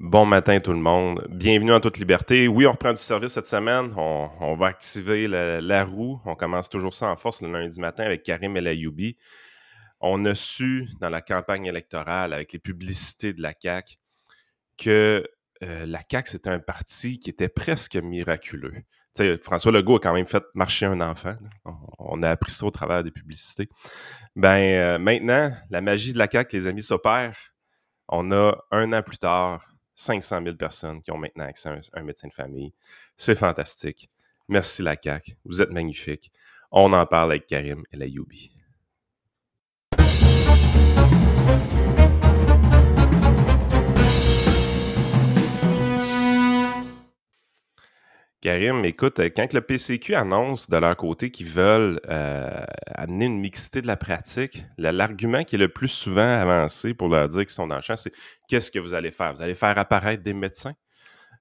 Bon matin tout le monde. Bienvenue en toute liberté. Oui, on reprend du service cette semaine. On, va activer la, roue. On commence toujours ça en force le lundi matin avec Karim El Ayoubi. On a su dans la campagne électorale, avec les publicités de la CAQ, que euh, la CAQ, c'était un parti qui était presque miraculeux. François Legault a quand même fait marcher un enfant. On, a appris ça au travers des publicités. Ben, euh, maintenant, la magie de la CAQ, les amis, s'opère. On a un an plus tard 500 000 personnes qui ont maintenant accès à un, médecin de famille. C'est fantastique. Merci la CAQ. Vous êtes magnifique. On en parle avec Karim et la Youbi. Karim, écoute, euh, quand le PCQ annonce de leur côté qu'ils veulent euh, amener une mixité de la pratique, l'argument qui est le plus souvent avancé pour leur dire qu'ils sont dans le champ, c'est qu'est-ce que vous allez faire? Vous allez faire apparaître des médecins?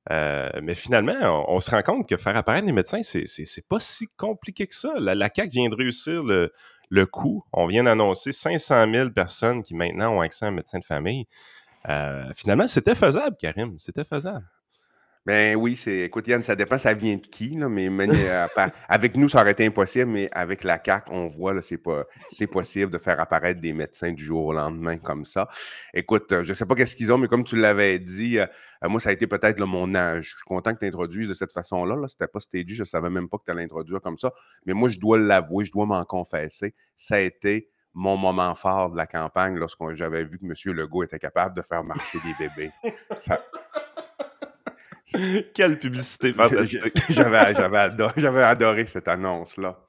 Euh, mais finalement, on, se rend compte que faire apparaître des médecins, c'est pas si compliqué que ça. La, la CAQ vient de réussir le, le coup. On vient d'annoncer 500 000 personnes qui maintenant ont accès à un médecin de famille. finalement, c'était faisable, Karim. C'était faisable. Ben oui, c'est. Écoute, Yann, ça dépend, ça vient de qui, là, mais, euh, avec nous, ça aurait été impossible, mais avec la CAC, on voit, là, c'est pas, c'est possible de faire apparaître des médecins du jour au lendemain comme ça. Écoute, euh, je sais pas qu'est-ce qu'ils ont, mais comme tu l'avais dit, euh, moi, ça a été peut-être mon âge. Je suis content que tu introduises de cette façon-là. Là. C'était pas stagé, je savais même pas que tu allais l'introduire comme ça. Mais moi, je dois l'avouer, je dois m'en confesser. Ça a été mon moment fort de la campagne lorsque j'avais vu que M. Legault était capable de faire marcher des bébés. Ça, Quelle publicité fantastique. J'avais adoré, cette annonce-là.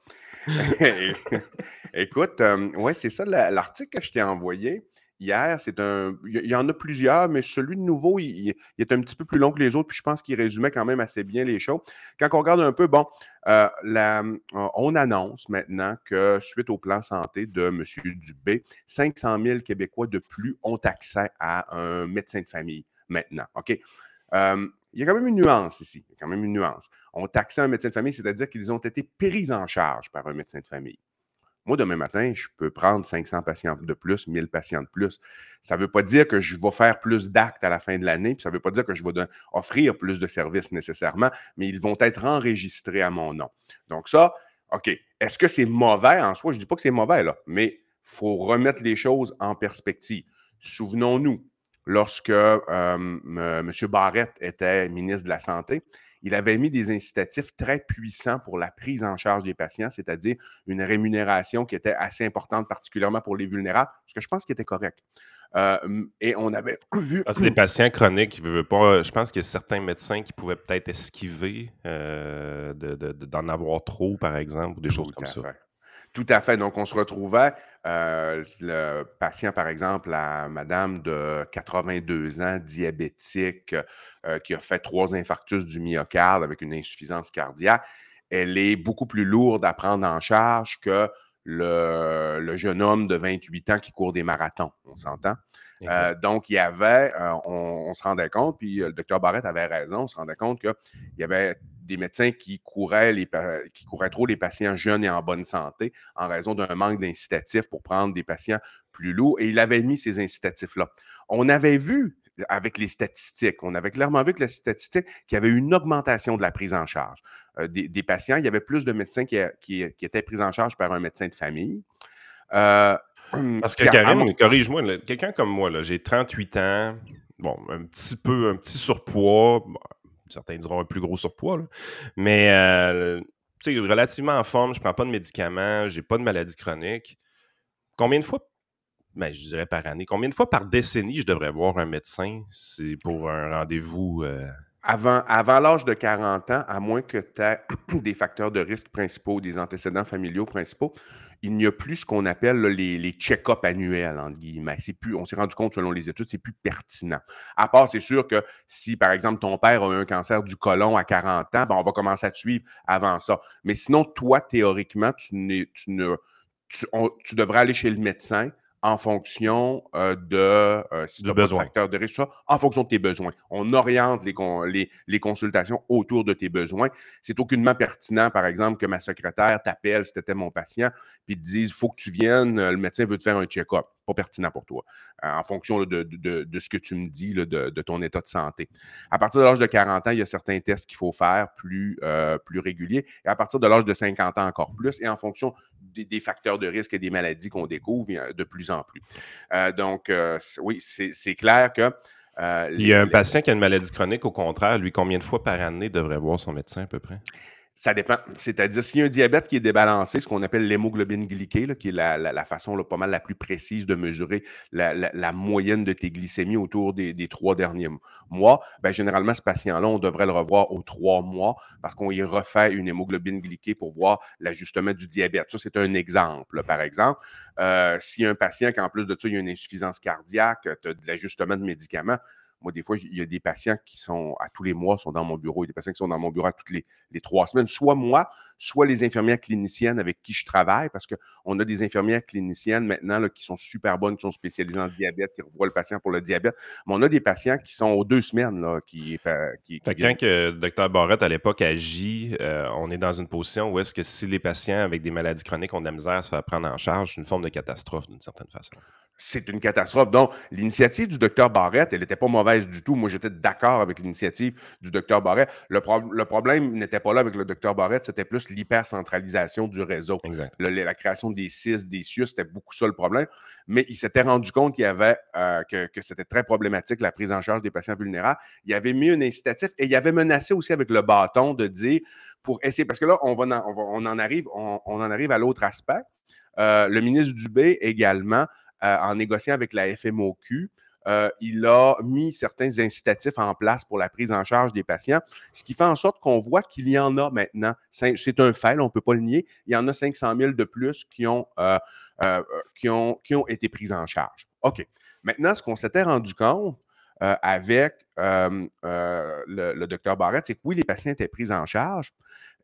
Écoute, euh, ouais, c'est ça l'article que je t'ai envoyé hier. C'est un. Il y, en a plusieurs, mais celui de nouveau, il, est un petit peu plus long que les autres, puis je pense qu'il résumait quand même assez bien les choses. Quand on regarde un peu, bon, euh, on annonce maintenant que suite au plan santé de M. Dubé, 500 000 Québécois de plus ont accès à un médecin de famille maintenant. OK? Euh, il y a quand même une nuance ici. Il y a quand même une nuance. On taxait un médecin de famille, c'est-à-dire qu'ils ont été pris en charge par un médecin de famille. Moi, demain matin, je peux prendre 500 patients de plus, 1000 patients de plus. Ça ne veut pas dire que je vais faire plus d'actes à la fin de l'année, puis ça ne veut pas dire que je vais offrir plus de services nécessairement, mais ils vont être enregistrés à mon nom. Donc ça, OK. Est-ce que c'est mauvais en soi? Je ne dis pas que c'est mauvais, là, mais il faut remettre les choses en perspective. Souvenons-nous, lorsque M. Barrett était ministre de la Santé, il avait mis des incitatifs très puissants pour la prise en charge des patients, c'est-à-dire une rémunération qui était assez importante, particulièrement pour les vulnérables, ce que je pense qui était correct. Euh, et on avait vu. Ah, c'est des patients chroniques pas. Je pense qu'il y a certains médecins qui pouvaient peut-être esquiver euh, d'en avoir trop, par exemple, ou des choses comme ça. Tout à fait. Donc, on se retrouvait, euh, le patient, par exemple, la madame de 82 ans, diabétique, euh, qui a fait trois infarctus du myocarde avec une insuffisance cardiaque, elle est beaucoup plus lourde à prendre en charge que le, jeune homme de 28 ans qui court des marathons. On s'entend? Euh, donc, il y avait, on, se rendait compte, puis le docteur Barrett avait raison, on se rendait compte qu'il y avait des médecins qui couraient, les, qui couraient trop les patients jeunes et en bonne santé en raison d'un manque d'incitatifs pour prendre des patients plus lourds. Et il avait mis ces incitatifs-là. On avait vu avec les statistiques, on avait clairement vu que la statistique, qu'il y avait une augmentation de la prise en charge euh, des, patients. Il y avait plus de médecins qui, qui, étaient pris en charge par un médecin de famille. Euh, Parce que Karim, corrige-moi, quelqu'un comme moi, j'ai 38 ans, bon, un petit peu, un petit surpoids, certains diront un plus gros surpoids, mais euh, relativement en forme, je prends pas de médicaments, j'ai pas de maladie chronique. Combien de fois, ben, je dirais par année, combien de fois par décennie je devrais voir un médecin c'est pour un rendez-vous? Euh? Avant, avant l'âge de 40 ans, à moins que tu aies des facteurs de risque principaux, des antécédents familiaux principaux, il n'y a plus ce qu'on appelle les, check-ups annuels, entre guillemets. Plus, on s'est rendu compte, selon les études, c'est plus pertinent. À part, c'est sûr que si, par exemple, ton père a eu un cancer du côlon à 40 ans, ben, on va commencer à te suivre avant ça. Mais sinon, toi, théoriquement, tu, tu, ne, tu, devrais aller chez le médecin en fonction euh, de euh, si tu as facteur de risque, en fonction de tes besoins. On oriente les, les, les consultations autour de tes besoins. C'est aucunement pertinent, par exemple, que ma secrétaire t'appelle si tu étais mon patient, puis te dise, il faut que tu viennes, le médecin veut te faire un check-up pas pertinent pour toi, euh, en fonction de, ce que tu me dis de, ton état de santé. À partir de l'âge de 40 ans, il y a certains tests qu'il faut faire plus, euh, plus réguliers. Et à partir de l'âge de 50 ans, encore plus. Et en fonction des, facteurs de risque et des maladies qu'on découvre de plus en plus. Euh, donc, oui, c'est clair que. il y a un patient qui a une maladie chronique, au contraire, lui, combien de fois par année devrait voir son médecin à peu près? Ça dépend. C'est-à-dire, s'il y a un diabète qui est débalancé, ce qu'on appelle l'hémoglobine glyquée, qui est la, façon pas mal la plus précise de mesurer la, moyenne de tes glycémies autour des, trois derniers mois, ben, généralement, ce patient-là, on devrait le revoir aux trois mois parce qu'on y refait une hémoglobine glyquée pour voir l'ajustement du diabète. Ça, c'est un exemple. Par exemple, euh, a un patient qui, en plus de ça, il y a une insuffisance cardiaque, tu as de l'ajustement de médicaments, moi, des fois, il y a des patients qui sont à tous les mois, sont dans mon bureau. Il y a des patients qui sont dans mon bureau à toutes les, trois semaines. Soit moi, soit les infirmières cliniciennes avec qui je travaille, parce qu'on a des infirmières cliniciennes maintenant qui sont super bonnes, qui sont spécialisées en diabète, qui revoient le patient pour le diabète. Mais on a des patients qui sont aux deux semaines. Là, qui, qui, quand que le docteur Barrette, à l'époque, agit, euh, on est dans une position où est-ce que si les patients avec des maladies chroniques ont de la misère à se faire prendre en charge, c'est une forme de catastrophe d'une certaine façon c'est une catastrophe. Donc, l'initiative du docteur Barrette, elle n'était pas mauvaise du tout. Moi, j'étais d'accord avec l'initiative du docteur Barrette. Le, problème n'était pas là avec le docteur Barrette, c'était plus l'hypercentralisation du réseau. la création des CIS, des CIUS, c'était beaucoup ça le problème. Mais il s'était rendu compte qu'il y avait, euh, que, c'était très problématique, la prise en charge des patients vulnérables. Il avait mis un incitatif et il avait menacé aussi avec le bâton de dire, pour essayer, parce que là, on, va on, en, arrive, on, en arrive à l'autre aspect. Euh, le ministre Dubé également euh, en négociant avec la FMOQ, euh, il a mis certains incitatifs en place pour la prise en charge des patients, ce qui fait en sorte qu'on voit qu'il y en a maintenant. C'est un fait, on ne peut pas le nier. Il y en a 500 000 de plus qui ont, euh, ont été pris en charge. OK. Maintenant, ce qu'on s'était rendu compte avec le, docteur Barrett, c'est que oui, les patients étaient pris en charge,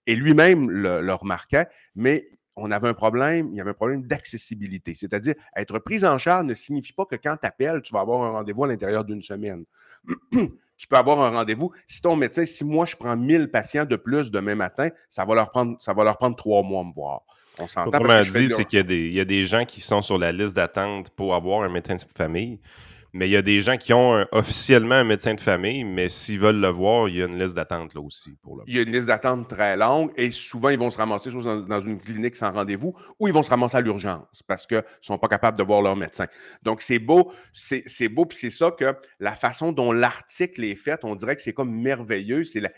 et lui-même le remarquait, mais on avait un problème, il y avait un problème d'accessibilité. C'est-à-dire, être pris en charge ne signifie pas que quand tu appelles, tu vas avoir un rendez-vous à l'intérieur d'une semaine. tu peux avoir un rendez-vous. Si ton médecin, si moi je prends 1000 patients de plus demain matin, ça va leur prendre, ça va leur prendre trois mois à me voir. On s'entend. Autrement dit, c'est qu'il y, y, a des gens qui sont sur la liste d'attente pour avoir un médecin de famille. Mais il y a des gens qui ont officiellement un médecin de famille, mais s'ils veulent le voir, il y a une liste d'attente là aussi. Pour le... Il y a une liste d'attente très longue et souvent, ils vont se ramasser soit dans, une clinique sans rendez-vous ou ils vont se ramasser à l'urgence parce qu'ils ne sont pas capables de voir leur médecin. Donc, c'est beau, c'est beau, puis c'est ça que la façon dont l'article est fait, on dirait que c'est comme merveilleux, c'est la,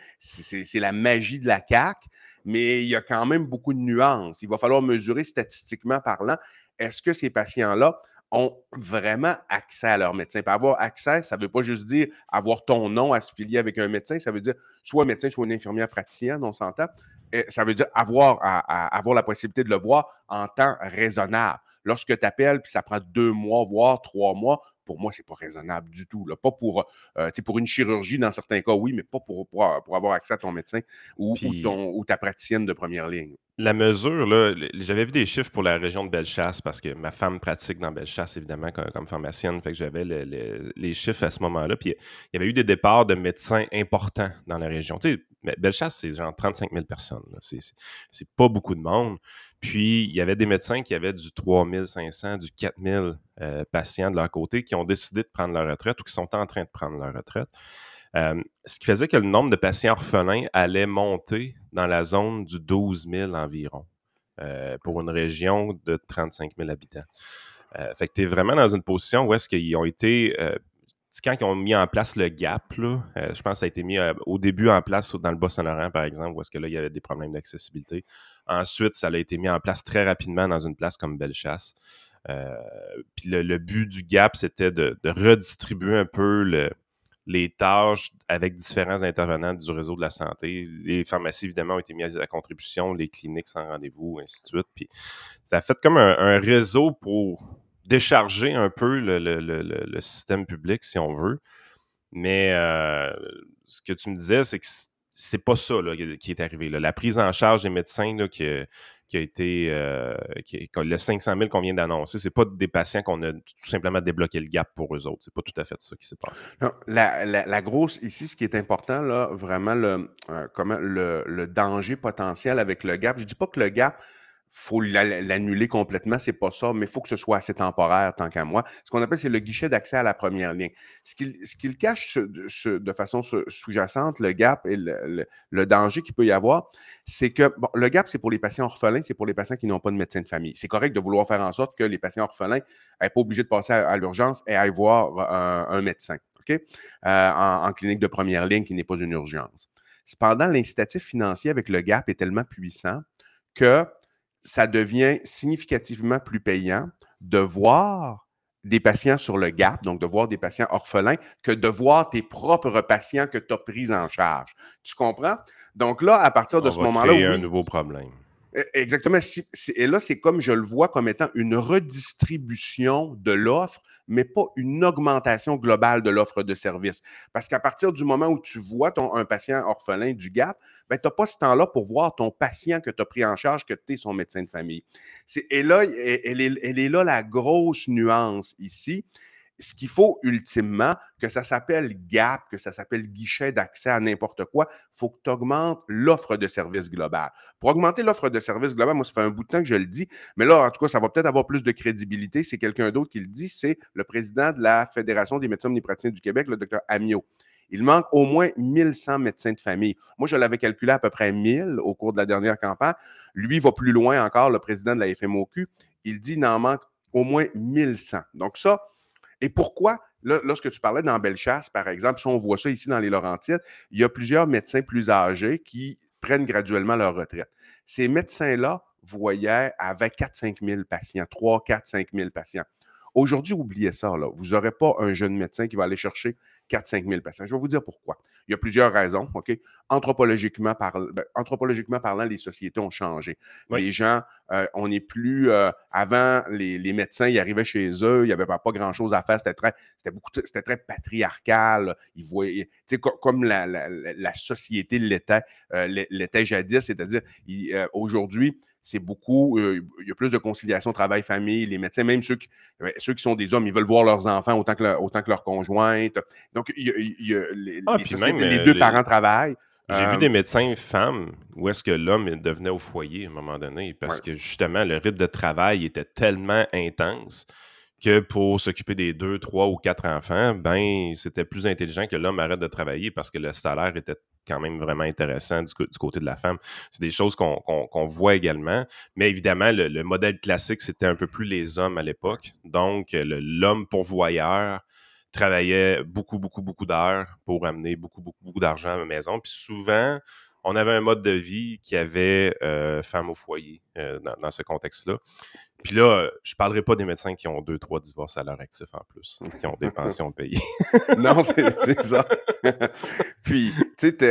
la magie de la CAC, mais il y a quand même beaucoup de nuances. Il va falloir mesurer statistiquement parlant, est-ce que ces patients-là ont vraiment accès à leur médecin. Puis avoir accès, ça ne veut pas juste dire avoir ton nom à se filier avec un médecin, ça veut dire soit médecin, soit une infirmière praticienne, on s'entend. Ça veut dire avoir, avoir la possibilité de le voir en temps raisonnable. Lorsque tu appelles, puis ça prend deux mois, voire trois mois, pour moi, c'est pas raisonnable du tout. Là. Pas pour, euh, pour une chirurgie, dans certains cas, oui, mais pas pour, pour, avoir accès à ton médecin ou, ton, ou ta praticienne de première ligne la mesure, là, j'avais vu des chiffres pour la région de Bellechasse parce que ma femme pratique dans Bellechasse, évidemment, comme, pharmacienne. Fait que j'avais les chiffres à ce moment-là. Puis il y avait eu des départs de médecins importants dans la région. Tu sais, Bellechasse, c'est genre 35 000 personnes. C'est pas beaucoup de monde. Puis il y avait des médecins qui avaient du 3500, du 4000 euh, patients de leur côté qui ont décidé de prendre leur retraite ou qui sont en train de prendre leur retraite. Euh, ce qui faisait que le nombre de patients orphelins allait monter dans la zone du 12 000 environ euh, pour une région de 35 000 habitants. Fait que tu es vraiment dans une position où est-ce qu'ils ont été quand ils ont mis en place le GAP, je pense que ça a été mis au début en place dans le Bas-Saint-Laurent, par exemple, où est-ce que là, il y avait des problèmes d'accessibilité. Ensuite, ça a été mis en place très rapidement dans une place comme Bellechasse. Puis le, but du GAP, c'était de, redistribuer un peu le, les tâches avec différents intervenants du réseau de la santé. Les pharmacies, évidemment, ont été mises à contribution, les cliniques sans rendez-vous, ainsi de suite. Puis ça a fait comme un, réseau pour décharger un peu le, système public, si on veut. Mais euh, ce que tu me disais, c'est que c'est pas ça qui est arrivé. La prise en charge des médecins qui, a été euh, le 500 000 qu'on vient d'annoncer, c'est pas des patients qu'on a tout simplement débloqué le gap pour eux autres. C'est pas tout à fait ça qui s'est passé. la, grosse ici, ce qui est important là, vraiment le, euh, le, danger potentiel avec le gap. Je dis pas que le gap faut l'annuler complètement, c'est pas ça, mais il faut que ce soit assez temporaire tant qu'à moi. Ce qu'on appelle, c'est le guichet d'accès à la première ligne. Ce qu'il cache de façon sous-jacente, le gap et le, danger qu'il peut y avoir, c'est que le gap, c'est pour les patients orphelins, c'est pour les patients qui n'ont pas de médecin de famille. C'est correct de vouloir faire en sorte que les patients orphelins n'aient pas obligé de passer à, l'urgence et aillent voir un, médecin, OK? Euh, en, en clinique de première ligne qui n'est pas une urgence. Cependant, l'incitatif financier avec le gap est tellement puissant que ça devient significativement plus payant de voir des patients sur le GAP, donc de voir des patients orphelins, que de voir tes propres patients que tu as pris en charge. Tu comprends? Donc là, à partir de ce moment-là. Il y a un nouveau problème. E, exactement. Et là, c'est comme je le vois comme étant une redistribution de l'offre, mais pas une augmentation globale de l'offre de service. Parce qu'à partir du moment où tu vois ton, un patient orphelin du GAP, ben, tu n'as pas ce temps-là pour voir ton patient que tu as pris en charge, que tu es son médecin de famille. Et là, elle est là la grosse nuance ici ce qu'il faut ultimement, que ça s'appelle GAP, que ça s'appelle guichet d'accès à n'importe quoi, il faut que tu augmentes l'offre de service global. Pour augmenter l'offre de service global, moi, ça fait un bout de temps que je le dis, mais là, en tout cas, ça va peut-être avoir plus de crédibilité. C'est quelqu'un d'autre qui le dit, c'est le président de la Fédération des médecins omnipraticiens du Québec, le docteur Amiot. Il manque au moins 1100 médecins de famille. Moi, je l'avais calculé à peu près 1000 au cours de la dernière campagne. Lui va plus loin encore, le président de la FMOQ. Il dit qu'il en manque au moins 1100. Donc ça, et pourquoi, lorsque tu parlais dans Bellechasse, par exemple, si on voit ça ici dans les Laurentides, il y a plusieurs médecins plus âgés qui prennent graduellement leur retraite. Ces médecins-là voyaient avec 4-5 000 patients, 3, 4, 5 000 patients. Aujourd'hui, oubliez ça. Là. Vous n'aurez pas un jeune médecin qui va aller chercher 4-5 000 patients. Je vais vous dire pourquoi. Il y a plusieurs raisons. OK? Anthropologiquement, ben, anthropologiquement parlant, les sociétés ont changé. Les gens, euh, on n'est plus. Euh, avant, les, médecins, ils arrivaient chez eux, il n'y avait pas, grand-chose à faire. C'était très, beaucoup, c'était très patriarcal. Ils voyaient, comme la, la, société l'était, euh, l'était jadis, c'est-à-dire aujourd'hui, c'est beaucoup, il y a plus de conciliation travail-famille, les médecins, même ceux qui, ceux qui sont des hommes, ils veulent voir leurs enfants autant que, autant que leurs conjointes. Donc, il y a, les, ah, les, deux parents travaillent. J'ai vu des médecins femmes où est-ce que l'homme devenait au foyer à un moment donné parce que justement le rythme de travail était tellement intense que pour s'occuper des deux, trois ou quatre enfants, ben c'était plus intelligent que l'homme arrête de travailler parce que le salaire était quand même vraiment intéressant du, côté de la femme. C'est des choses qu'on voit également. Mais évidemment, le, modèle classique, c'était un peu plus les hommes à l'époque. Donc, l'homme pourvoyeur travaillait beaucoup, beaucoup, beaucoup d'heures pour amener beaucoup, beaucoup, beaucoup d'argent à la maison. Puis souvent, on avait un mode de vie qui avait euh, femme au foyer euh, dans, ce contexte-là. Puis là, je ne parlerai pas des médecins qui ont deux, trois divorces à leur actif en plus, qui ont des pensions payées. non, c'est ça. Puis, tu sais, tu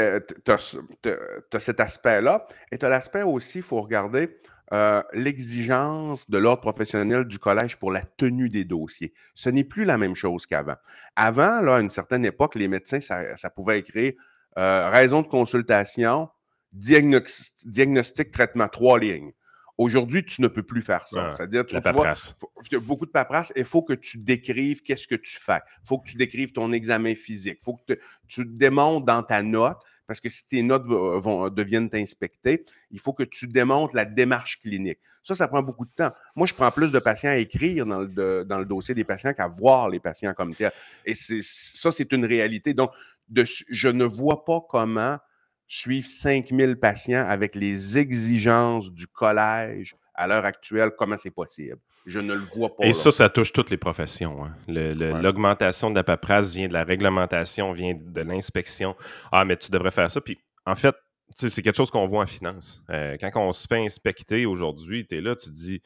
as, cet aspect-là. Et tu as l'aspect aussi, il faut regarder euh, l'exigence de l'ordre professionnel du collège pour la tenue des dossiers. Ce n'est plus la même chose qu'avant. Avant, là, à une certaine époque, les médecins, ça, pouvait écrire euh, raison de consultation, diagnostic, traitement, trois lignes. Aujourd'hui, tu ne peux plus faire ça. C'est-à-dire, tu, vois, beaucoup de paperasse il faut que tu décrives qu'est-ce que tu fais. Il faut que tu décrives ton examen physique. Il faut que tu démontres dans ta note parce que si tes notes vont, deviennent inspectées, il faut que tu démontres la démarche clinique. Ça, ça prend beaucoup de temps. Moi, je prends plus de patients à écrire dans le, dans le dossier des patients qu'à voir les patients comme tel. Et ça, c'est une réalité. Donc, de, je ne vois pas comment suivre 5000 patients avec les exigences du collège à l'heure actuelle, comment c'est possible? Je ne le vois pas. Et ça, ça touche toutes les professions. Hein. L'augmentation de la paperasse vient de la réglementation, vient de l'inspection. Ah, mais tu devrais faire ça. Puis, en fait, c'est quelque chose qu'on voit en finance. Euh, quand on se fait inspecter aujourd'hui, tu es là, tu te dis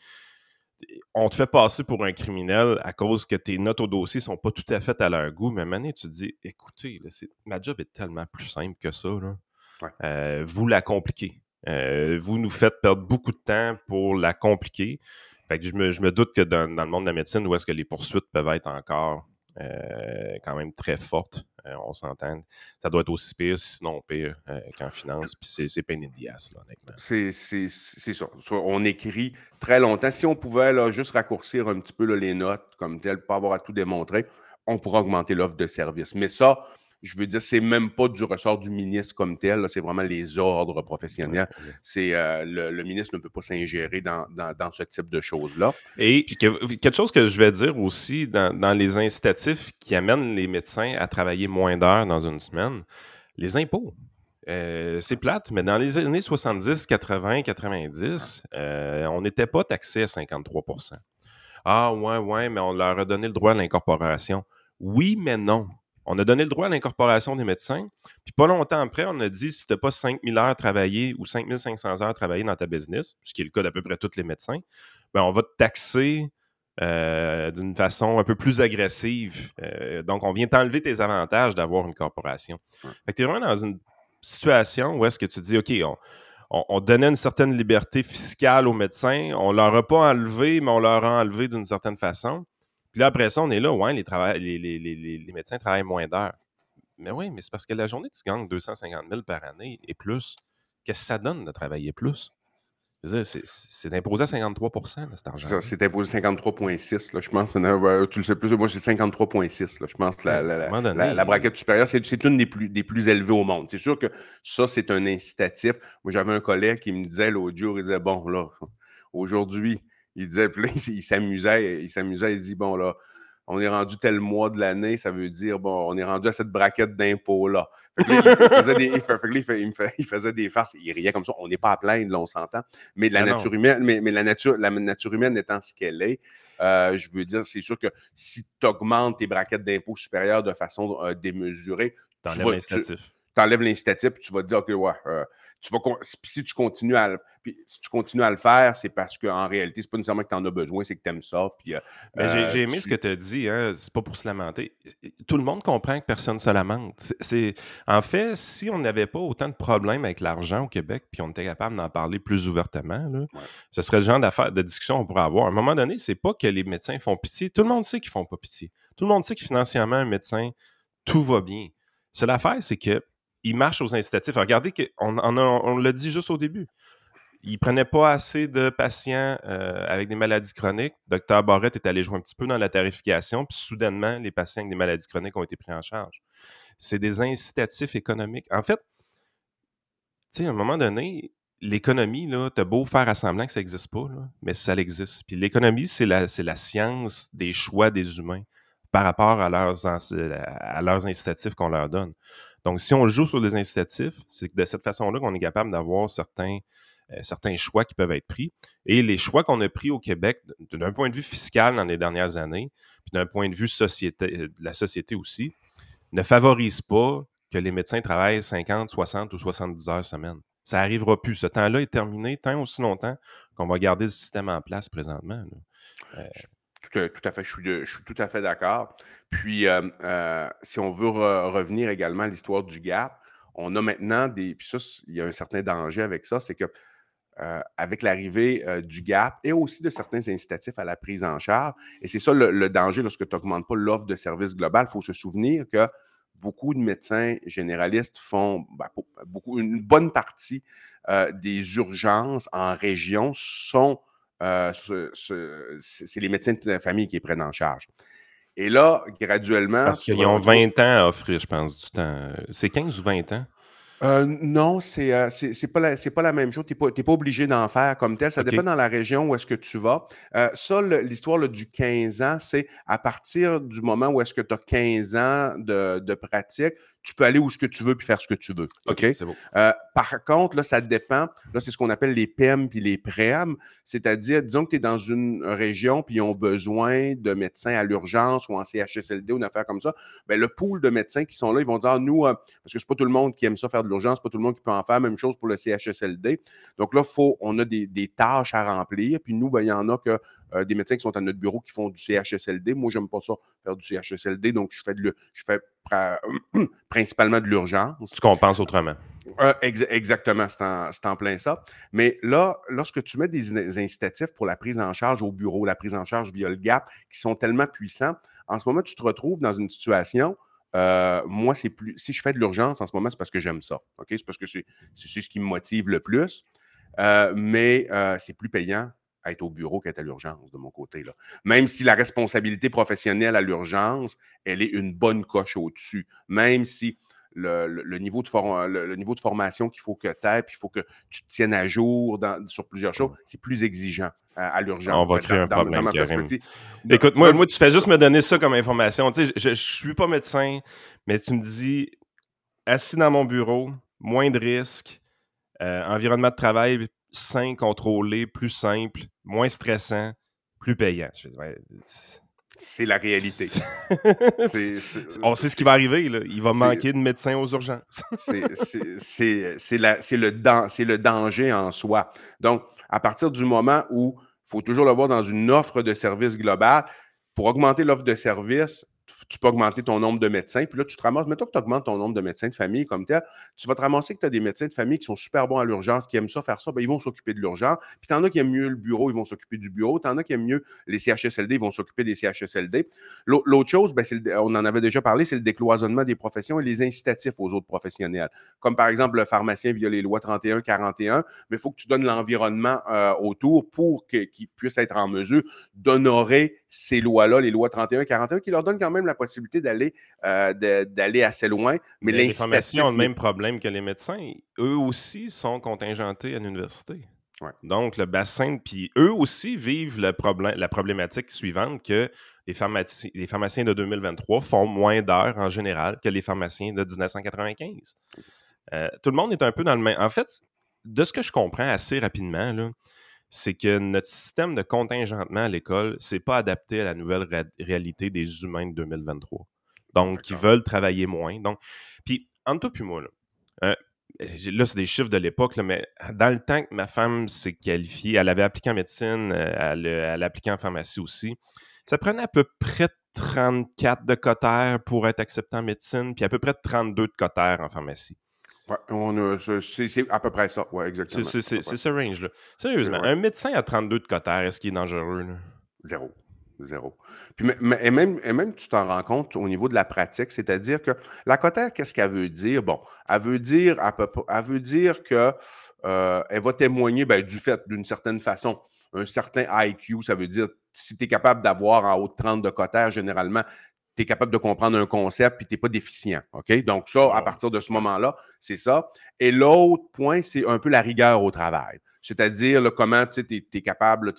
on te fait passer pour un criminel à cause que tes notes au dossier sont pas tout à fait à leur goût, mais maintenant, tu te dis écoutez, ma job est tellement plus simple que ça. Euh, vous la compliquez. Euh, vous nous faites perdre beaucoup de temps pour la compliquer. Fait que je me, doute que dans, le monde de la médecine, où est-ce que les poursuites peuvent être encore euh, quand même très fortes, on s'entend. Ça doit être aussi pire, sinon pire, qu'en finance. Puis c'est in the honnêtement. C'est ça. On écrit très longtemps. Si on pouvait là, juste raccourcir un petit peu les notes comme tel, pas avoir à tout démontrer, on pourrait augmenter l'offre de service. Mais ça, je veux dire, c'est même pas du ressort du ministre comme tel, c'est vraiment les ordres professionnels. C'est euh, le, ministre ne peut pas s'ingérer dans, ce type de choses-là. Et quelque chose que je vais dire aussi dans, les incitatifs qui amènent les médecins à travailler moins d'heures dans une semaine, les impôts. Euh, c'est plate, mais dans les années 70, 80, 90, on n'était pas taxé à 53% Ah ouais, ouais, mais on leur a donné le droit à l'incorporation. Oui, mais non. On a donné le droit à l'incorporation des médecins. Puis pas longtemps après, on a dit si tu n'as pas 5000 heures travaillées ou 5500 heures travaillées dans ta business, ce qui est le cas d'à peu près tous les médecins, ben on va te taxer euh, d'une façon un peu plus agressive. Euh, donc, on vient t'enlever tes avantages d'avoir une corporation. Fait que tu es vraiment dans une situation où est-ce que tu dis, OK, on, on, donnait une certaine liberté fiscale aux médecins, on leur a pas enlevé, mais on leur a enlevé d'une certaine façon. Puis là, après ça, on est là, ouais, les, les, médecins travaillent moins d'heures. Mais oui, mais c'est parce que la journée, tu gagnes 250 000 par année et plus. Qu'est-ce que ça donne de travailler plus? C'est imposé à 53% cet argent. C'est imposé à 53,6. Je pense, tu le sais plus, moi, c'est 53,6. Je pense que la, la, braquette supérieure, c'est une des plus, des plus élevées au monde. C'est sûr que ça, c'est un incitatif. Moi, j'avais un collègue qui me disait jour, il disait, bon, là, aujourd'hui, il disait, puis là, il s'amusait, il s'amusait, il dit, bon, là, on est rendu tel mois de l'année, ça veut dire, bon, on est rendu à cette braquette d'impôts-là. il, faisait des, il, faisait des farces, il riait comme ça. On n'est pas à plaindre, là, on s'entend. Mais la nature humaine, mais, la nature, la nature humaine étant ce qu'elle est, euh, je veux dire, c'est sûr que si tu augmentes tes braquettes d'impôts supérieures de façon euh, démesurée, tu l'incitatif enlèves l'incitatif, puis tu vas te dire, OK, ouais, euh, tu vas, si tu continues à, si tu continues à le faire, c'est parce qu'en réalité, c'est pas nécessairement que tu en as besoin, c'est que tu aimes ça. Puis, euh, j'ai euh, aimé ce que tu as dit, hein, c'est pas pour se lamenter. Tout le monde comprend que personne ne se lamente. C'est, en fait, si on n'avait pas autant de problèmes avec l'argent au Québec, puis on était capable d'en parler plus ouvertement, là, ce serait le genre d'affaire, de discussion qu'on pourrait avoir. À un moment donné, c'est pas que les médecins font pitié. Tout le monde sait qu'ils font pas pitié. Tout le monde sait que financièrement, un médecin, tout va bien. Seule affaire, c'est que il marche aux incitatifs. Regardez, on, on, l'a dit juste au début. Il prenait pas assez de patients euh, avec des maladies chroniques. Docteur Barrett est allé jouer un petit peu dans la tarification, puis soudainement, les patients avec des maladies chroniques ont été pris en charge. C'est des incitatifs économiques. En fait, tu sais, à un moment donné, l'économie, là, as beau faire assemblant que ça n'existe pas, mais ça existe. Puis l'économie, c'est la, science des choix des humains par rapport à à leurs incitatifs qu'on leur donne. Donc, si on joue sur les incitatifs, c'est de cette façon-là qu'on est capable d'avoir certains, euh, certains choix qui peuvent être pris. Et les choix qu'on a pris au Québec, d'un point de vue fiscal dans les dernières années, puis d'un point de vue société, euh, de la société aussi, ne favorisent pas que les médecins travaillent 50, 60 ou 70 heures semaine. Ça n'arrivera plus. Ce temps-là est terminé tant aussi longtemps qu'on va garder le système en place présentement. Tout à, fait, je suis, je suis, tout à fait d'accord. Puis, euh, euh, si on veut revenir également à l'histoire du gap, on a maintenant des. Puis ça, il y a un certain danger avec ça, c'est que euh, avec l'arrivée du gap et aussi de certains incitatifs à la prise en charge, et c'est ça le, danger lorsque tu n'augmentes pas l'offre de services global, il faut se souvenir que beaucoup de médecins généralistes font ben, beaucoup, une bonne partie des urgences en région sont euh, c'est les médecins de la famille qui les prennent en charge. Et là, graduellement. Parce qu'ils ont 20 ans à offrir, je pense, du temps. C'est 15 ou 20 ans? Euh, non, c'est euh, c'est pas, la, pas la même chose. Tu n'es pas, obligé d'en faire comme tel. Ça dépend dans la région où est-ce que tu vas. Euh, ça, l'histoire du 15 ans, c'est à partir du moment où est-ce que tu as 15 ans de, de, pratique, tu peux aller où ce que tu veux puis faire ce que tu veux. OK? Euh, par contre, là, ça dépend. Là, c'est ce qu'on appelle les PEM puis les PREM. C'est-à-dire, disons que tu es dans une région puis ils ont besoin de médecins à l'urgence ou en CHSLD ou une affaire comme ça. Bien, le pool de médecins qui sont là, ils vont dire, nous, euh, parce que c'est pas tout le monde qui aime ça faire de l'urgence, pas tout le monde qui peut en faire. Même chose pour le CHSLD. Donc là, faut, on a des, tâches à remplir. Puis nous, ben, il y en a que euh, des médecins qui sont à notre bureau qui font du CHSLD. Moi, j'aime pas ça, faire du CHSLD. Donc, je fais, de, je fais principalement de l'urgence. Tu compenses autrement. Euh, exactement, c'est en, plein ça. Mais là, lorsque tu mets des incitatifs pour la prise en charge au bureau, la prise en charge via le GAP, qui sont tellement puissants, en ce moment, tu te retrouves dans une situation Euh, moi, c'est plus. Si je fais de l'urgence en ce moment, c'est parce que j'aime ça. C'est parce que c'est ce qui me motive le plus. Euh, mais euh, c'est plus payant être au bureau qu'être à l'urgence de mon côté. Là. Même si la responsabilité professionnelle à l'urgence, elle est une bonne coche au-dessus. Même si le, niveau, de le, niveau de formation qu'il faut que tu aies, puis il faut que tu te tiennes à jour sur plusieurs choses, c'est plus exigeant à, l'urgence. On va créer un problème, Écoute, moi, moi, tu fais juste me donner ça comme information. Tu sais, je ne suis pas médecin, mais tu me dis, assis dans mon bureau, moins de risques, euh, environnement de travail sain, contrôlé, plus simple, moins stressant, plus payant. c'est la réalité. On sait ce qui va arriver. Là. Il va manquer de médecins aux urgences. c'est le, le danger en soi. Donc, à partir du moment où il faut toujours le voir dans une offre de service globale, pour augmenter l'offre de service, tu peux augmenter ton nombre de médecins. Puis là, tu te ramasses, mettons que tu augmentes ton nombre de médecins de famille comme tel, tu vas te ramasser que tu as des médecins de famille qui sont super bons à l'urgence, qui aiment ça, faire ça, bien, ils vont s'occuper de l'urgence. Puis tu en as qui aiment mieux le bureau, ils vont s'occuper du bureau. Tu en as qui aiment mieux les CHSLD, ils vont s'occuper des CHSLD. L'autre chose, bien, on en avait déjà parlé, c'est le décloisonnement des professions et les incitatifs aux autres professionnels. Comme par exemple le pharmacien via les lois 31-41, mais il faut que tu donnes l'environnement euh, autour pour qu'il puisse être en mesure d'honorer ces lois-là, les lois 31-41, qui leur donnent quand même la possibilité d'aller euh, d'aller assez loin. Mais, les pharmaciens ont le même problème que les médecins. Eux aussi sont contingentés à l'université. Donc, le bassin, puis eux aussi vivent le problème, la problématique suivante que les, pharmaciens, les pharmaciens de 2023 font moins d'heures en général que les pharmaciens de 1995. Euh, tout le monde est un peu dans le même. En fait, de ce que je comprends assez rapidement, là, c'est que notre système de contingentement à l'école, c'est pas adapté à la nouvelle réalité des humains de 2023. Donc, ils veulent travailler moins. Donc, puis, entre toi puis moi, là, euh, là c'est des chiffres de l'époque, mais dans le temps que ma femme s'est qualifiée, elle avait appliqué en médecine, euh, elle, elle appliqué en pharmacie aussi, ça prenait à peu près 34 de cotère pour être accepté en médecine, puis à peu près 32 de cotère en pharmacie c'est à peu près ça. Oui, exactement. C'est ce range-là. Sérieusement, un médecin à 32 de cotère, est-ce qu'il est dangereux? Zéro. Zéro. Puis, et, même, et même, tu t'en rends compte au niveau de la pratique, c'est-à-dire que la cotère, qu'est-ce qu'elle veut dire? Bon, elle veut dire, elle veut dire que euh, elle va témoigner ben, du fait, d'une certaine façon, un certain IQ, ça veut dire si tu es capable d'avoir en haut de 30 de cotère, généralement, tu es capable de comprendre un concept puis tu n'es pas déficient. OK? Donc, ça, à partir de ce moment-là, c'est ça. Et l'autre point, c'est un peu la rigueur au travail. C'est-à-dire comment tu es, capable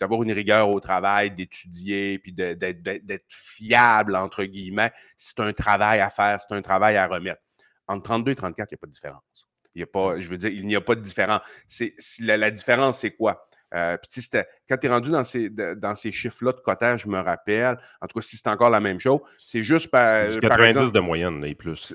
d'avoir une rigueur au travail, d'étudier, puis d'être fiable, entre guillemets. C'est un travail à faire, c'est un travail à remettre. Entre 32 et 34, il n'y a pas de différence. Il y a pas, je veux dire, il n'y a pas de différence. la différence, c'est quoi? Euh, puis, quand tu es rendu dans ces, dans ces chiffres-là de cottage, je me rappelle, en tout cas, si c'est encore la même chose, c'est juste par. 90 de moyenne, et plus.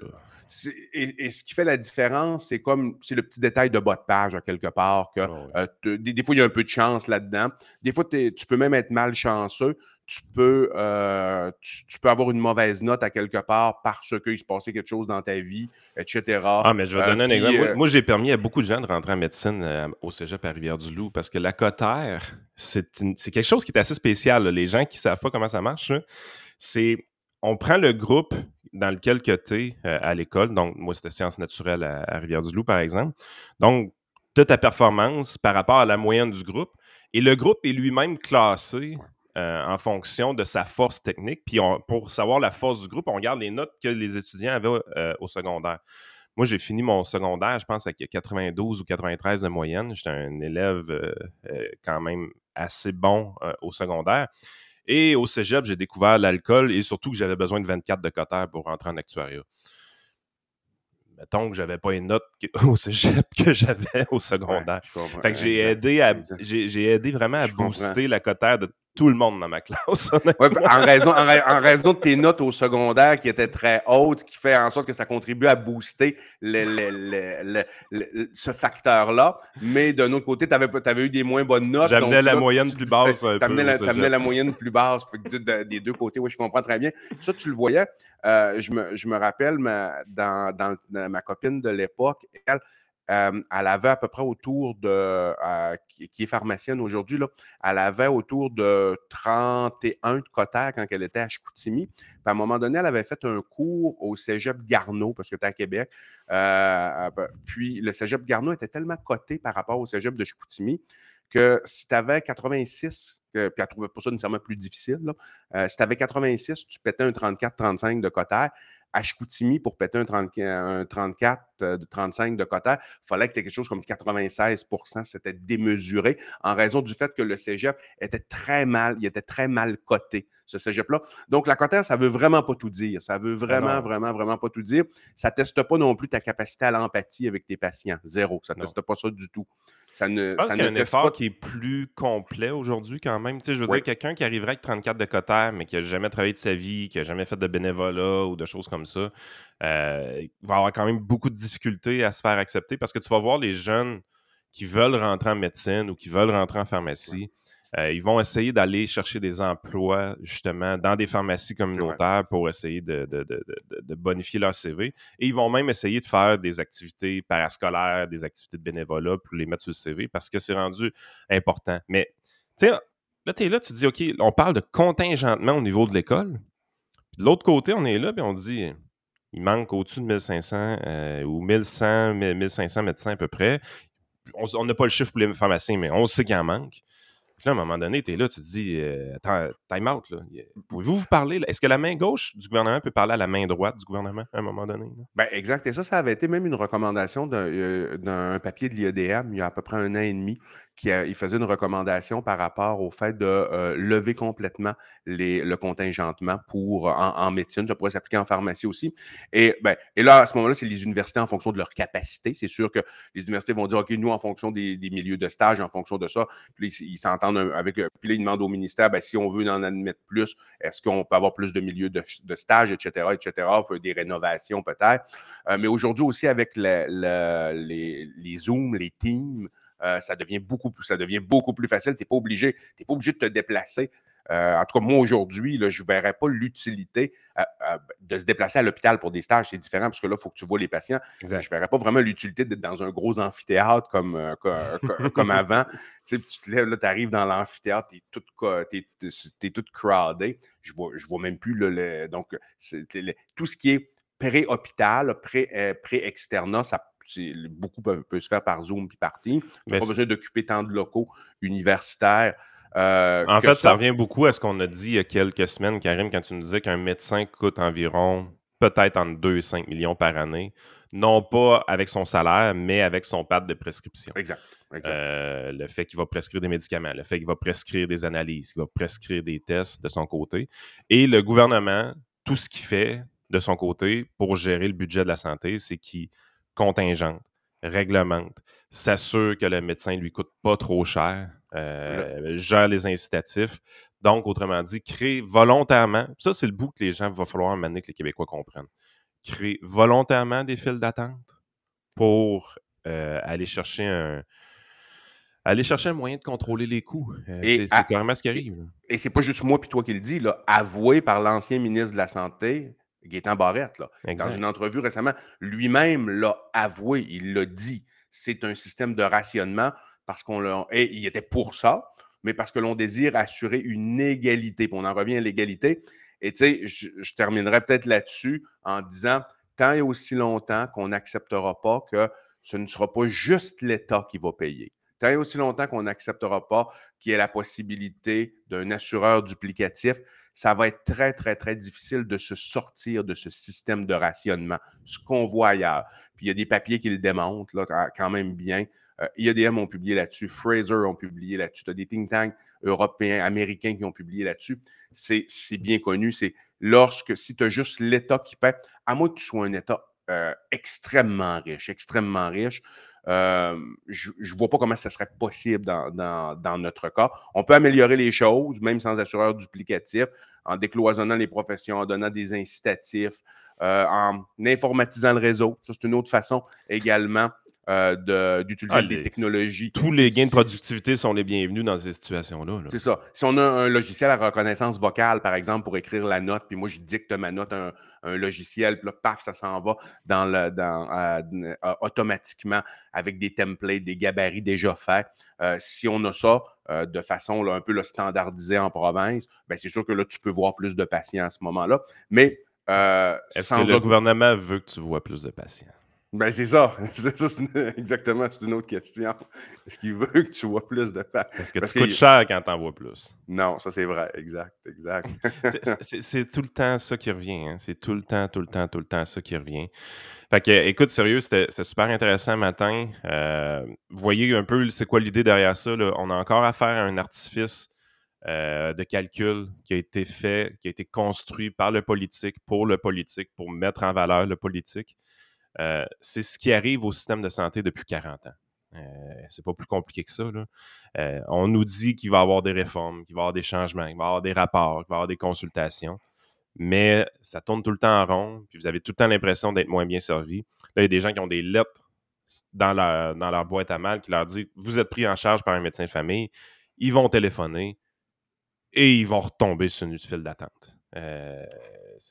Et, ce qui fait la différence, c'est comme c'est le petit détail de bas de page à quelque part. Que, ah euh, des, fois, il y a un peu de chance là-dedans. Des fois, tu peux même être malchanceux. Tu peux, euh, tu, peux avoir une mauvaise note à quelque part parce qu'il se passait quelque chose dans ta vie, etc. Ah, mais je vais donner un euh, exemple. Moi, j'ai permis à beaucoup de gens de rentrer en médecine au cégep à Rivière-du-Loup parce que la cotère, c'est quelque chose qui est assez spécial. Les gens qui ne savent pas comment ça marche, c'est on prend le groupe dans lequel tu es euh, à l'école. Donc, moi, c'était sciences naturelles à, Rivière-du-Loup, par exemple. Donc, tu as ta performance par rapport à la moyenne du groupe. Et le groupe est lui-même classé euh, en fonction de sa force technique. Puis, pour savoir la force du groupe, on regarde les notes que les étudiants avaient euh, au secondaire. Moi, j'ai fini mon secondaire, je pense, avec 92 ou 93 de moyenne. J'étais un élève quand même assez bon au secondaire. Et au cégep, j'ai découvert l'alcool et surtout que j'avais besoin de 24 de cotère pour rentrer en actuariat. Mettons que j'avais pas une note au cégep que j'avais au secondaire. fait que j'ai aidé, à, j'ai, aidé vraiment à booster la cotère de tout le monde dans ma classe. en, raison, en, raison de tes notes au secondaire qui étaient très hautes, qui fait en sorte que ça contribue à booster ce facteur-là. Mais d'un autre côté, tu avais, eu des moins bonnes notes. J'amenais la moyenne plus basse. Tu amenais la, moyenne plus basse. des deux côtés, oui, je comprends très bien. Ça, tu le voyais. Euh, je, me, rappelle, ma, dans, ma copine de l'époque, elle, elle avait à peu près autour de, qui, est pharmacienne aujourd'hui, elle avait autour de 31 de quota quand elle était à Chicoutimi. Puis à un moment donné, elle avait fait un cours au cégep Garneau, parce que tu à Québec. Ben, puis le cégep Garneau était tellement coté par rapport au cégep de Chicoutimi que si tu avais 86, puis elle trouvait pas ça nécessairement plus difficile, euh, si tu avais 86, tu pétais un 34-35 de cotère. À Chicoutimi, pour péter un, 34, euh, de 35 de cotère, il fallait que tu aies quelque chose comme 96% C'était démesuré en raison du fait que le cégep était très mal, il était très mal coté, ce cégep-là. Donc, la cotère, ça ne veut vraiment pas tout dire. Ça veut ah vraiment, vraiment, vraiment pas tout dire. Ça ne teste pas non plus ta capacité à l'empathie avec tes patients. Zéro. Ça ne teste pas ça du tout. Ça ne, je pense qu'il y a un effort qui est plus complet aujourd'hui quand même. Tu sais, je veux dire, quelqu'un qui arriverait avec 34 de cotère, mais qui n'a jamais travaillé de sa vie, qui n'a jamais fait de bénévolat ou de choses comme ça, euh, va avoir quand même beaucoup de difficultés à se faire accepter parce que tu vas voir les jeunes qui veulent rentrer en médecine ou qui veulent rentrer en pharmacie. Euh, ils vont essayer d'aller chercher des emplois justement dans des pharmacies communautaires pour essayer de, bonifier leur CV. Et ils vont même essayer de faire des activités parascolaires, des activités de bénévolat pour les mettre sur le CV parce que c'est rendu important. Mais tu sais, là, tu es là, tu te dis, OK, on parle de contingentement au niveau de l'école? Puis de l'autre côté, on est là, et on dit, il manque au-dessus de 1500 euh, ou 1100, 1500 médecins à peu près. On n'a pas le chiffre pour les pharmaciens, mais on sait qu'il en manque là, à un moment donné, tu es là, tu te dis, euh, attends, time out. Pouvez-vous vous parler? Est-ce que la main gauche du gouvernement peut parler à la main droite du gouvernement à un moment donné? Ben, exact. Et ça, ça avait été même une recommandation d'un euh, papier de l'IEDM il y a à peu près un an et demi qui il faisait une recommandation par rapport au fait de euh, lever complètement les, le contingentement pour, en, médecine. Ça pourrait s'appliquer en pharmacie aussi. Et, ben, et là, à ce moment-là, c'est les universités en fonction de leur capacité. C'est sûr que les universités vont dire, OK, nous, en fonction des, milieux de stage, en fonction de ça, puis ils s'entendent avec, puis là, ils demandent au ministère, ben, si on veut en admettre plus, est-ce qu'on peut avoir plus de milieux de, stage, etc., etc., des rénovations peut-être. Euh, mais aujourd'hui aussi, avec les, Zooms, les Teams, euh, ça devient beaucoup plus, ça devient beaucoup plus facile. Tu n'es pas pas obligé de te déplacer. Euh, en tout cas, moi, aujourd'hui, je ne verrais pas l'utilité euh, de se déplacer à l'hôpital pour des stages. C'est différent parce que là, il faut que tu vois les patients. Je ne verrais pas vraiment l'utilité d'être dans un gros amphithéâtre comme, comme, avant. Tu, sais, tu te lèves, tu arrives dans l'amphithéâtre, tu es tout, es, tout crowded. Je ne vois, je vois même plus le. donc, tout ce qui est pré-hôpital, pré-externat, ça beaucoup peut, se faire par Zoom puis par Teams. pas besoin d'occuper tant de locaux universitaires. Euh, en fait, ça... revient beaucoup à ce qu'on a dit il y a quelques semaines, Karim, quand tu nous disais qu'un médecin coûte environ peut-être entre 2 et 5 millions par année. Non pas avec son salaire, mais avec son pad de prescription. Exact. Euh, le fait qu'il va prescrire des médicaments, le fait qu'il va prescrire des analyses, qu'il va prescrire des tests de son côté. Et le gouvernement, tout ce qu'il fait de son côté pour gérer le budget de la santé, c'est qu'il contingente, réglemente, s'assure que le médecin ne lui coûte pas trop cher, euh, gère les incitatifs. Donc, autrement dit, crée volontairement, ça c'est le bout que les gens vont falloir amener que les Québécois comprennent, créer volontairement des files d'attente pour euh, aller chercher un, aller chercher un moyen de contrôler les coûts. Euh, c'est carrément ce qui arrive. Et, c'est pas juste moi puis toi qui le dis, là, avoué par l'ancien ministre de la Santé, Gaétan Barrette, là, dans une entrevue récemment, lui-même l'a avoué, il l'a dit. C'est un système de rationnement parce qu'on. Et il était pour ça, mais parce que l'on désire assurer une égalité. On en revient à l'égalité. Et tu sais, je, je, terminerai peut-être là-dessus en disant tant et aussi longtemps qu'on n'acceptera pas que ce ne sera pas juste l'État qui va payer. Tant et aussi longtemps qu'on n'acceptera pas qu'il y ait la possibilité d'un assureur duplicatif, ça va être très, très, très difficile de se sortir de ce système de rationnement, ce qu'on voit ailleurs. Puis il y a des papiers qui le démontrent là, quand même bien. Euh, IEDM ont publié là-dessus, Fraser ont publié là-dessus, tu as des think tanks européens, américains qui ont publié là-dessus. C'est bien connu, c'est lorsque, si tu as juste l'État qui paie, à moins que tu sois un État euh, extrêmement riche, extrêmement riche, euh, je ne vois pas comment ça serait possible dans, notre cas. On peut améliorer les choses, même sans assureur duplicatif, en décloisonnant les professions, en donnant des incitatifs, euh, en informatisant le réseau. Ça, c'est une autre façon également euh, d'utiliser Ah, des technologies. Tous les gains de productivité sont les bienvenus dans ces situations-là. là. C'est ça. Si on a un logiciel à reconnaissance vocale, par exemple, pour écrire la note, puis moi, je dicte ma note à un, un logiciel, puis là, paf, ça s'en va dans le, dans, euh, euh, automatiquement avec des templates, des gabarits déjà faits. Si on a ça euh, de façon là, un peu standardisée en province, ben, c'est sûr que là, tu peux voir plus de patients à ce moment-là. Mais euh, Est-ce sans que le gouvernement veut que tu vois plus de patients? Ben, c'est ça. C'est ça, c'est une- exactement. C'est une autre question. Est-ce qu'il veut que tu vois plus de patients? Est-ce que Parce tu coûtes cher quand t'en vois plus? Non, ça, c'est vrai. Exact, exact. C'est- tout le temps ça qui revient. hein. C'est tout le temps, tout le temps, tout le temps ça qui revient. Fait que, écoute, sérieux, c'était super intéressant matin. Euh, vous voyez un peu c'est quoi l'idée derrière ça. là? On a encore affaire à un artifice euh, de calcul qui a été fait, qui a été construit par le politique, pour le politique, pour mettre en valeur le politique. Euh, c'est ce qui arrive au système de santé depuis 40 ans. Euh, c'est pas plus compliqué que ça. Euh, on nous dit qu'il va y avoir des réformes, qu'il va y avoir des changements, qu'il va y avoir des rapports, qu'il va y avoir des consultations, mais ça tourne tout le temps en rond, puis vous avez tout le temps l'impression d'être moins bien servi. Là, il y a des gens qui ont des lettres dans leur, boîte à mal qui leur dit Vous êtes pris en charge par un médecin de famille. Ils vont téléphoner et ils vont retomber sur une file d'attente.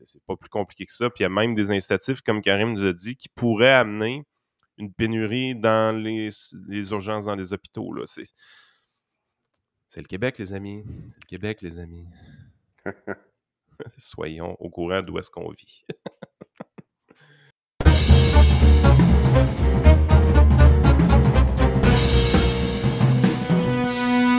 C'est pas plus compliqué que ça. Puis il y a même des incitatifs, comme Karim nous a dit, qui pourraient amener une pénurie dans les, urgences dans les hôpitaux. là. C'est c'est le Québec, les amis. C'est le Québec, les amis. Soyons au courant d'où est-ce qu'on vit.